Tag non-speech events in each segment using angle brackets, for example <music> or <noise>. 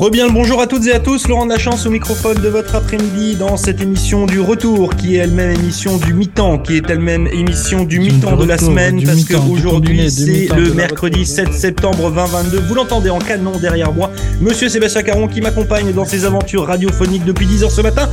Rebien le bonjour à toutes et à tous, Laurent de la chance au microphone de votre après-midi dans cette émission du retour qui est elle-même émission du mi-temps, qui est elle-même émission du mi-temps de la semaine parce qu'aujourd'hui c'est le mercredi 7 septembre 2022. Vous l'entendez en canon derrière moi, monsieur Sébastien Caron qui m'accompagne dans ses aventures radiophoniques depuis 10h ce matin.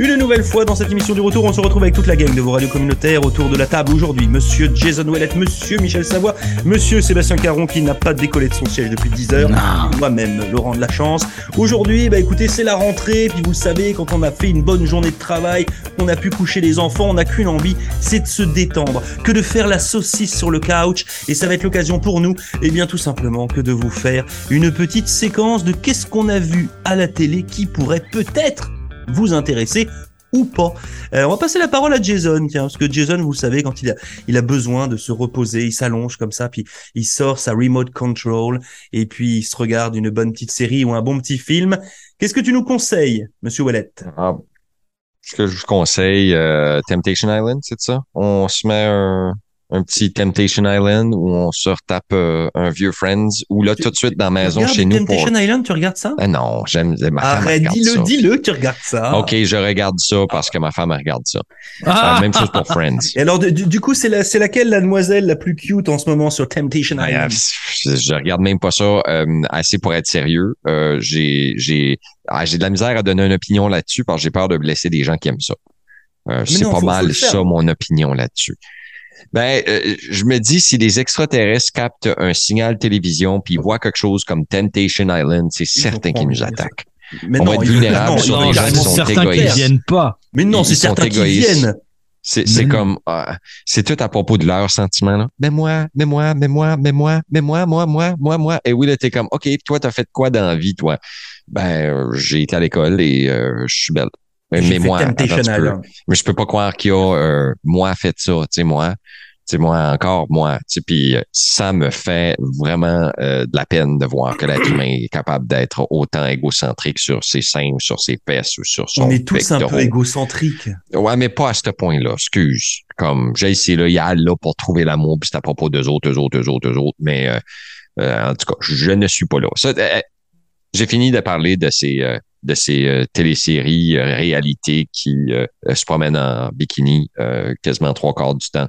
Une nouvelle fois dans cette émission du retour, on se retrouve avec toute la gang de vos radios communautaires autour de la table aujourd'hui. Monsieur Jason Ouellet, monsieur Michel Savoie, monsieur Sébastien Caron qui n'a pas décollé de son siège depuis 10 heures, moi-même Laurent de la chance. Aujourd'hui, bah écoutez, c'est la rentrée, puis vous le savez, quand on a fait une bonne journée de travail, on a pu coucher les enfants, on n'a qu'une envie, c'est de se détendre, que de faire la saucisse sur le couch, et ça va être l'occasion pour nous, et eh bien tout simplement que de vous faire une petite séquence de qu'est-ce qu'on a vu à la télé qui pourrait peut-être vous intéresser ou pas. Euh, on va passer la parole à Jason, tiens, parce que Jason, vous savez, quand il a, il a besoin de se reposer, il s'allonge comme ça, puis il sort sa remote control, et puis il se regarde une bonne petite série ou un bon petit film. Qu'est-ce que tu nous conseilles, Monsieur Wallet ah, Ce que je vous conseille, euh, Temptation Island, c'est ça? On se met un, un petit Temptation Island où on se retape euh, un vieux Friends ou là tout de suite dans la maison chez nous. Temptation Island, tu regardes ça? Ah non, j'aime ma femme Arrête, dis-le, dis-le que tu regardes ça. OK, je regarde ça parce que ma femme regarde ça. Ah! même chose pour Friends. Et alors, du, coup, c'est la, c'est laquelle la demoiselle la plus cute en ce moment sur Temptation ah, Island? je, regarde même pas ça euh, assez pour être sérieux. Euh, j'ai, j'ai, ah, j'ai de la misère à donner une opinion là-dessus parce que j'ai peur de blesser des gens qui aiment ça. c'est pas mal ça mon opinion là-dessus. Ben, euh, je me dis, si les extraterrestres captent un signal télévision puis ils voient quelque chose comme Temptation Island, c'est certain qu'ils nous attaquent. Mais On non, va être vulnérables sur des gens qui sont égoïstes. viennent pas. Mais non, c'est certains qui viennent. C'est comme, ah, c'est tout à propos de leurs sentiments, là. Mais moi, mais moi, mais moi, mais moi, mais moi, moi, moi, moi, moi. Et oui, là, t'es comme, OK, toi, t'as fait quoi dans la vie, toi? Ben, euh, j'ai été à l'école et euh, je suis belle. Mais, moi, mais je peux pas croire qu'il y a euh, moi fait ça, tu sais, moi. Tu sais, moi, encore moi. Tu puis euh, ça me fait vraiment euh, de la peine de voir que l'être humain est capable d'être autant égocentrique sur ses seins, sur ses fesses ou sur son On est tous un peu égocentriques. Ouais, mais pas à ce point-là, excuse. Comme, j'ai essayé, là, il y a là pour trouver l'amour, puis c'est à propos d'eux autres, eux autres, eux autres, eux autres, mais en tout cas, je ne suis pas là. j'ai fini de parler de ces de ces euh, téléséries euh, réalités qui euh, se promènent en bikini quasiment trois quarts du temps.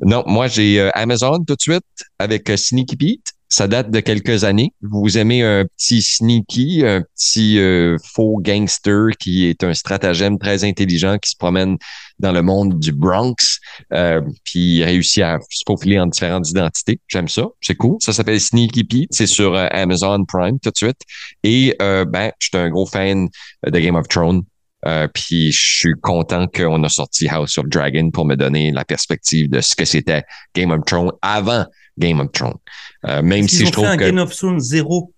Non, moi j'ai Amazon tout de suite avec Sneaky Pete ça date de quelques années. Vous aimez un petit sneaky, un petit euh, faux gangster qui est un stratagème très intelligent qui se promène dans le monde du Bronx, euh, puis réussit à se profiler en différentes identités. J'aime ça, c'est cool. Ça s'appelle Sneaky Pete, c'est sur euh, Amazon Prime tout de suite. Et ben, je suis un gros fan de Game of Thrones. puis je suis content qu'on a sorti House of Dragon pour me donner la perspective de ce que c'était Game of Thrones avant Game of Thrones. Euh, même si je trouve que Game of Thrones zéro?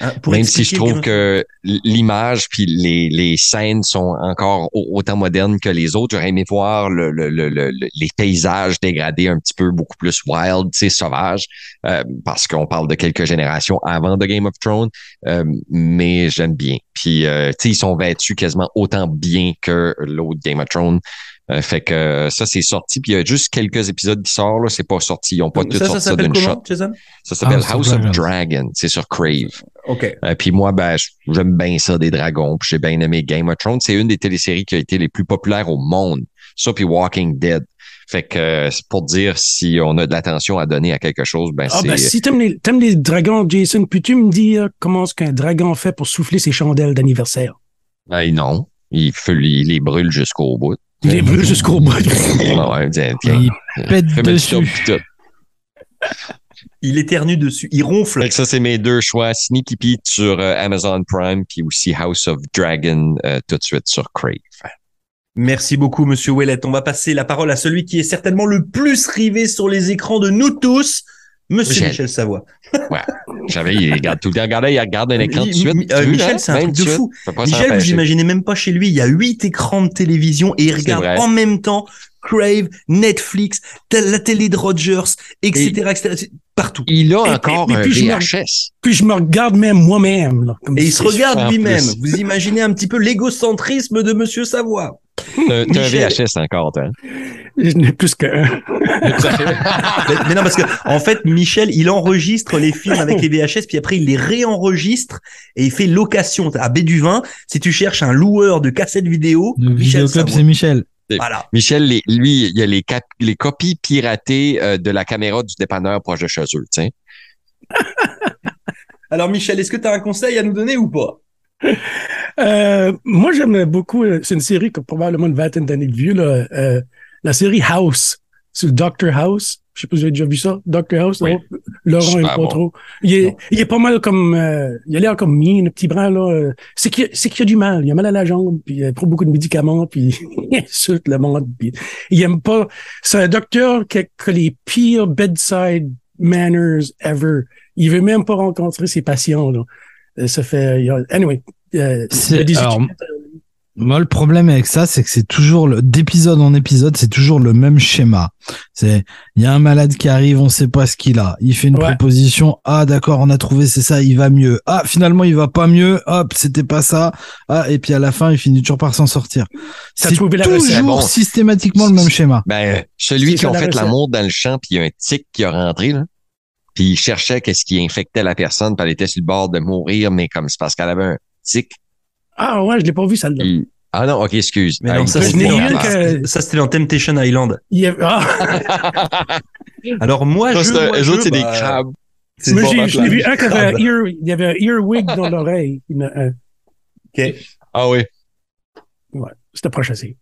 Hein, même si je trouve que l'image puis les, les scènes sont encore autant modernes que les autres, j'aurais aimé voir le, le, le, les paysages dégradés un petit peu beaucoup plus wild, tu sais, sauvages, euh, parce qu'on parle de quelques générations avant de Game of Thrones, euh, mais j'aime bien. Puis, tu sais, ils sont vêtus quasiment autant bien que l'autre Game of Thrones. Euh, fait que euh, ça, c'est sorti. Puis il y a juste quelques épisodes qui sortent. Là, c'est pas sorti. Ils ont pas tout sorti ça d'une shot. Jason? Ça s'appelle House, of, Dragon. C'est sur Crave. OK. Euh, puis moi, ben, j'aime bien ça, des dragons. Puis j'ai bien aimé Game of Thrones. C'est une des téléséries qui a été les plus populaires au monde. Ça, puis Walking Dead. Fait que c'est pour dire si on a de l'attention à donner à quelque chose, ben ah, c'est... Ben, si t'aimes les, aimes les dragons, Jason, peux-tu me dire comment est-ce qu'un dragon fait pour souffler ses chandelles d'anniversaire? Ben non. Il, il les brûle jusqu'au bout. Il est brûle jusqu'au bout. <laughs> ouais, tiens, tiens. Il pète dessus. Il éternue dessus. Il ronfle. Fait ça, c'est mes deux choix. Sneaky Pete sur euh, Amazon Prime, puis aussi House of Dragon euh, tout de suite sur Crave. Merci beaucoup, Monsieur Ouellet. On va passer la parole à celui qui est certainement le plus rivé sur les écrans de nous tous, Monsieur Michel, Savoie. ouais. J'avais, il regarde tout le temps. Regardez, il regarde un écran tout de suite. Euh, Michel, c'est un truc de fou. Michel, vous imaginez même pas chez lui, il y a huit écrans de télévision et il regarde en même temps Crave, Netflix, la télé de Rogers, etc., etc. Partout. Il a encore un VHS. puis je me regarde même moi-même. Et il se regarde lui-même. Vous imaginez un petit peu l'égocentrisme de Monsieur Savoie. T'as un VHS encore, toi. Je n'ai plus qu'un. <laughs> mais, non, parce que en fait, Michel, il enregistre les films avec les VHS, puis après il les réenregistre et il fait location à Béduvin. Si tu cherches un loueur de cassettes vidéo, le Michel, c'est Michel. Voilà. Michel, lui, il y a les, les copies piratées euh, de la caméra du dépanneur proche de chez eux, tiens. <laughs> Alors, Michel, est-ce que tu as un conseil à nous donner ou pas? Euh, moi, j'aime beaucoup, euh, c'est une série qui a probablement une vingtaine d'années de vieux, là, euh, la série House, c'est Doctor House. Je sais pas si vous avez déjà vu ça, Doctor House. Laurent pas trop. Il est, il est pas mal comme, euh, il a l'air comme mine, un petit brin là. c'est qu'il, c'est qu'il a du mal. Il a mal à la jambe, puis il prend beaucoup de médicaments, puis <laughs> il insulte le monde. Puis il aime pas. C'est un docteur qui a, les pires bedside manners ever. Il veut même pas rencontrer ses patients. Là. Ça fait, anyway. c'est, alors, moi, le problème avec ça, c'est que c'est toujours d'épisode en épisode, c'est toujours le même schéma. C'est, il y a un malade qui arrive, on sait pas ce qu'il a. Il fait une proposition. Ah, d'accord, on a trouvé, c'est ça, il va mieux. Ah, finalement, il va pas mieux. Hop, c'était pas ça. Ah, et puis à la fin, il finit toujours par s'en sortir. C'est toujours systématiquement le même schéma. Ben, celui qui a fait l'amour dans le champ, puis il y a un tic qui a rentré, là. Puis il cherchait qu'est-ce qui infectait la personne, puis elle était sur le bord de mourir, mais comme c'est parce qu'elle avait un tic ah ouais, je l'ai pas vu celle-là. Ah non, ok, excuse. Mais non, ça, c'était dans, Temptation Island. Ah. <laughs> Alors moi, je. Les autres, c'est des bah, crabes. Moi, je l'ai vu un qui avait un <laughs> ear, il y avait un earwig dans l'oreille. Ok. Ah oui. Ouais, c'était proche assez.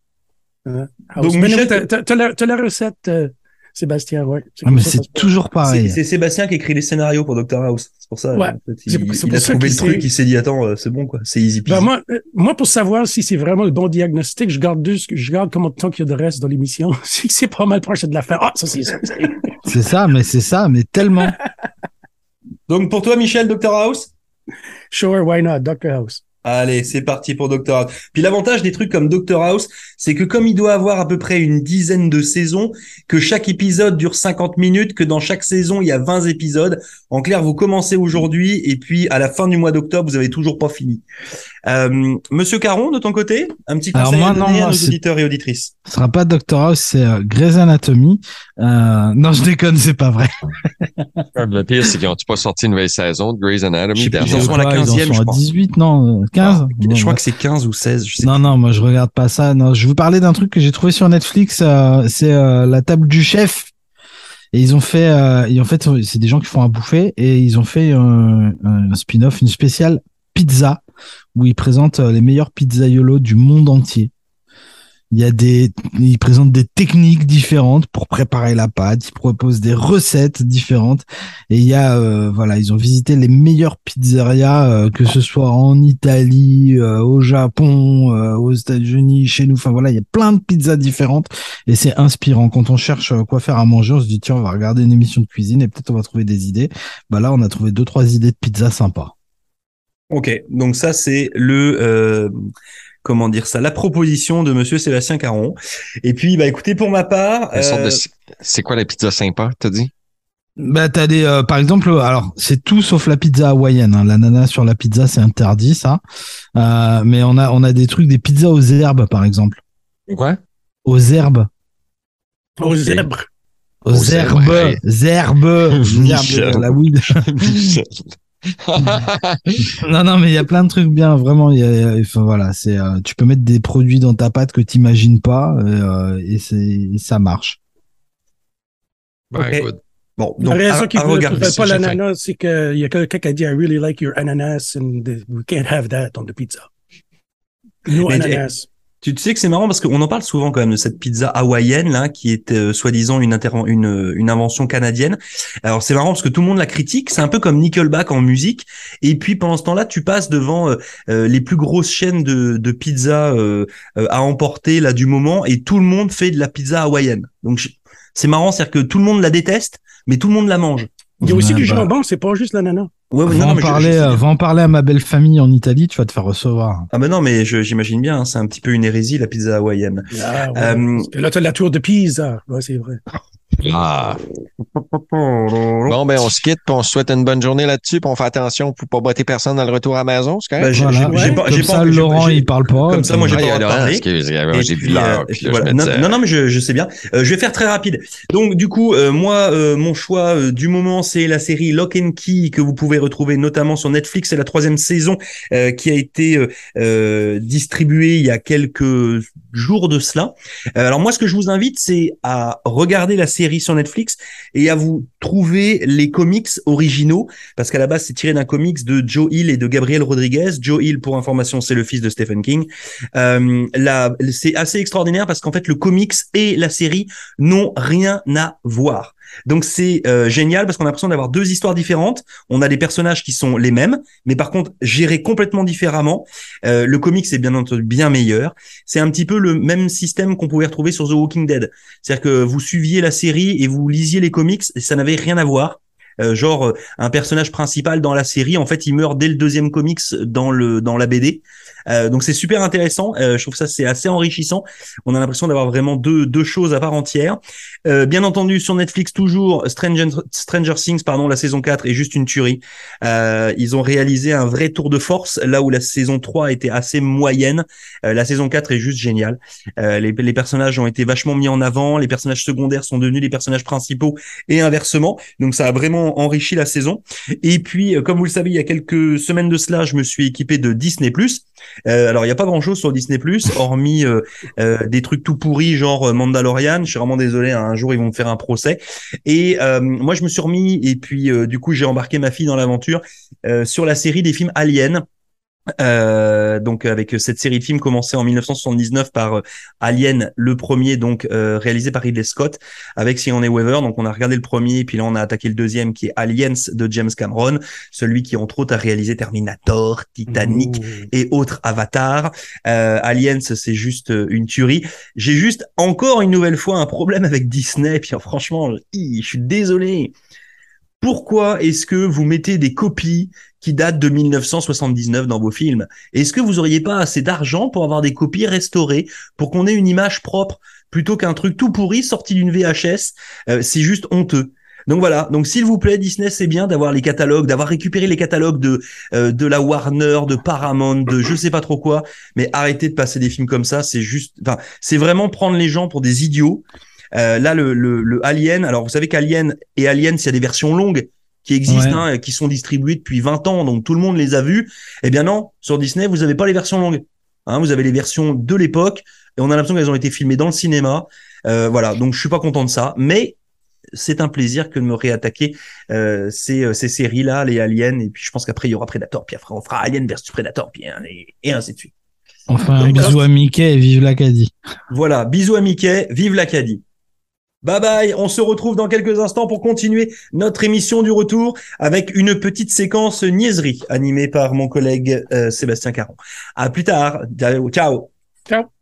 Hein? Donc, Michel, t'as la, la recette. Euh, Sébastien, ouais. Ah, mais c'est toujours pareil. C'est Sébastien qui écrit les scénarios pour Doctor House. C'est pour ça. Ouais. il, a trouvé le truc, il s'est dit, attends, euh, c'est bon, quoi. C'est easy peasy. Ben, moi, euh, moi, pour savoir si c'est vraiment le bon diagnostic, je garde deux, je garde combien de temps qu'il y a de reste dans l'émission. <laughs> c'est que c'est pas mal proche de la fin. Ah, ça, c'est ça. c'est <laughs> ça, mais c'est ça, mais tellement. <laughs> Donc, pour toi, Michel, Doctor House? Sure, why not? Doctor House. Allez, c'est parti pour Doctor House. Puis l'avantage des trucs comme Doctor House, c'est que comme il doit avoir à peu près une dizaine de saisons, que chaque épisode dure 50 minutes, que dans chaque saison, il y a 20 épisodes. En clair, vous commencez aujourd'hui et puis à la fin du mois d'octobre, vous avez toujours pas fini. Euh, Monsieur Caron, de ton côté, un petit conseil à donner à nos auditeurs et auditrices? Ce sera pas Doctor House, c'est euh, Grey's Anatomy. Euh, non, je déconne, c'est pas vrai. le pire, c'est qu'ils n'ont pas sorti une nouvelle saison de Grey's Anatomy. Ils sont à la 15e, je crois. 18, non, 15. Euh, je crois que c'est 15 ou 16. Je sais non, non, moi je regarde pas ça. Non, je vous parlais d'un truc que j'ai trouvé sur Netflix. Euh, c'est la table du chef. Et ils ont fait, et en fait, c'est des gens qui font à bouffer et ils ont fait un spin-off, une spéciale pizza où ils présentent les meilleurs pizzaiolos du monde entier. Il y a des, ils présentent des techniques différentes pour préparer la pâte. Ils proposent des recettes différentes. Et il y a, euh, voilà, ils ont visité les meilleures pizzerias, euh, que ce soit en Italie, euh, au Japon, aux États-Unis, chez nous. Enfin voilà, il y a plein de pizzas différentes et c'est inspirant. Quand on cherche quoi faire à manger, on se dit tiens, on va regarder une émission de cuisine et peut-être on va trouver des idées. Bah là, on a trouvé deux trois idées de pizza sympas. Ok, donc ça c'est le comment dire ça, la proposition de Monsieur Sébastien Caron. Et puis, bah écoutez, pour ma part, euh, c'est quoi la pizza sympa, t'as dit? Bah t'as des, euh, par exemple, alors c'est tout sauf la pizza hawaïenne. Hein. L'ananas sur la pizza, c'est interdit ça. Euh, mais on a, on a des trucs, des pizzas aux herbes, par exemple. Quoi Aux herbes. Aux herbes. Aux, herbes, herbes, herbes, <laughs> la weed. <laughs> <laughs> non, non, mais il y a plein de trucs bien, vraiment. Y a, enfin, voilà, c'est, euh, tu peux mettre des produits dans ta pâte que tu n'imagines pas euh, et, c'est, ça marche. Bah, Bon, donc, la raison qu'ils ne pas l'ananas, c'est qu'il y a quelqu'un qui a dit I really like your ananas and we can't have that on the pizza. No ananas. Tu, sais que c'est marrant parce qu'on en parle souvent quand même de cette pizza hawaïenne là, qui est euh, soi-disant une, une, une invention canadienne. Alors c'est marrant parce que tout le monde la critique. C'est un peu comme Nickelback en musique. Et puis pendant ce temps-là, tu passes devant euh, euh, les plus grosses chaînes de, de pizza à emporter là du moment et tout le monde fait de la pizza hawaïenne. Donc c'est marrant, c'est-à-dire que tout le monde la déteste, mais tout le monde la mange. Il y a aussi du bah. jambon, c'est pas juste l'ananas. Ouais, va, en parler, va en parler à ma belle famille en Italie, tu vas te faire recevoir. Ah ben non, mais j'imagine bien, hein, c'est un petit peu une hérésie la pizza hawaïenne. Ah, euh, là, tu as la tour de Pisa, ouais, c'est vrai. Ah. Bon, ben, on se quitte, puis on se souhaite une bonne journée là-dessus, puis on fait attention pour pas botter personne dans le retour à la maison, c'est correct? Ben, j'ai, pas, ça, Laurent, il parle pas. Comme ça, moi, j'ai pas parlé. J'ai vu l'heure. Non, non, mais je, je sais bien. Euh, je vais faire très rapide. Donc, du coup, euh, moi, euh, mon choix du moment, c'est la série Lock and Key que vous pouvez retrouver notamment sur Netflix. C'est la troisième saison qui a été distribuée il y a quelques jours de cela. alors, moi, ce que je vous invite, c'est à regarder la série sur Netflix et à vous trouver les comics originaux, parce qu'à la base, c'est tiré d'un comics de Joe Hill et de Gabriel Rodriguez. Joe Hill, pour information, c'est le fils de Stephen King. Euh, c'est assez extraordinaire parce qu'en fait, le comics et la série n'ont rien à voir. Donc c'est euh, génial parce qu'on a l'impression d'avoir deux histoires différentes. On a des personnages qui sont les mêmes, mais par contre gérés complètement différemment. Euh, le comics est bien entendu bien meilleur. C'est un petit peu le même système qu'on pouvait retrouver sur The Walking Dead. C'est-à-dire que vous suiviez la série et vous lisiez les comics et ça n'avait rien à voir. Euh, genre un personnage principal dans la série, en fait, il meurt dès le deuxième comics dans le dans la BD. Euh, donc c'est super intéressant. Euh, je trouve ça c'est assez enrichissant. On a l'impression d'avoir vraiment deux deux choses à part entière. Euh, bien entendu sur Netflix toujours Stranger Stranger Things pardon la saison 4 est juste une tuerie. ils ont réalisé un vrai tour de force là où la saison 3 était assez moyenne. la saison 4 est juste géniale. Les, les personnages ont été vachement mis en avant. Les personnages secondaires sont devenus les personnages principaux et inversement. Donc ça a vraiment enrichi la saison. Et puis comme vous le savez il y a quelques semaines de cela je me suis équipé de Disney euh, alors, il n'y a pas grand-chose sur Disney+, hormis euh, euh, des trucs tout pourris, genre Mandalorian. Je suis vraiment désolé, hein, un jour, ils vont me faire un procès. Et moi, je me suis remis, et puis du coup, j'ai embarqué ma fille dans l'aventure sur la série des films Alien. Euh, donc avec cette série de films commencée en 1979 par euh, Alien, le premier donc euh, réalisé par Ridley Scott avec Sigourney Weaver. Donc on a regardé le premier, puis là on a attaqué le deuxième qui est Aliens de James Cameron, celui qui entre autres a réalisé Terminator, Titanic et autres Avatar. Aliens c'est juste une tuerie. J'ai juste encore une nouvelle fois un problème avec Disney. Puis franchement, je suis désolé. Pourquoi est-ce que vous mettez des copies qui datent de 1979 dans vos films? Est-ce que vous auriez pas assez d'argent pour avoir des copies restaurées pour qu'on ait une image propre plutôt qu'un truc tout pourri sorti d'une VHS euh, C'est juste honteux. Donc voilà. Donc s'il vous plaît, Disney, c'est bien d'avoir les catalogues, d'avoir récupéré les catalogues de euh, de la Warner, de Paramount, de je sais pas trop quoi. Mais arrêtez de passer des films comme ça. C'est juste, enfin, c'est vraiment prendre les gens pour des idiots. Euh, là, le, le, Alien, alors vous savez qu'Alien et Aliens, il y a des versions longues qui existent, hein, qui sont distribuées depuis 20 ans, donc tout le monde les a vues. Eh bien non, sur Disney, vous n'avez pas les versions longues. Hein, vous avez les versions de l'époque, et on a l'impression qu'elles ont été filmées dans le cinéma. Euh, voilà, donc je suis pas content de ça, mais c'est un plaisir que de me réattaquer euh, ces, ces séries-là, les Aliens, et puis je pense qu'après il y aura Predator, puis après on fera Alien versus Predator, puis hein, et, et ainsi de suite. Enfin, un bisou à Mickey et vive l'Acadie. Voilà, bisous à Mickey, vive l'Acadie. Bye bye, on se retrouve dans quelques instants pour continuer notre émission du retour avec une petite séquence niaiserie animée par mon collègue euh, Sébastien Caron. À plus tard. Ciao. Ciao.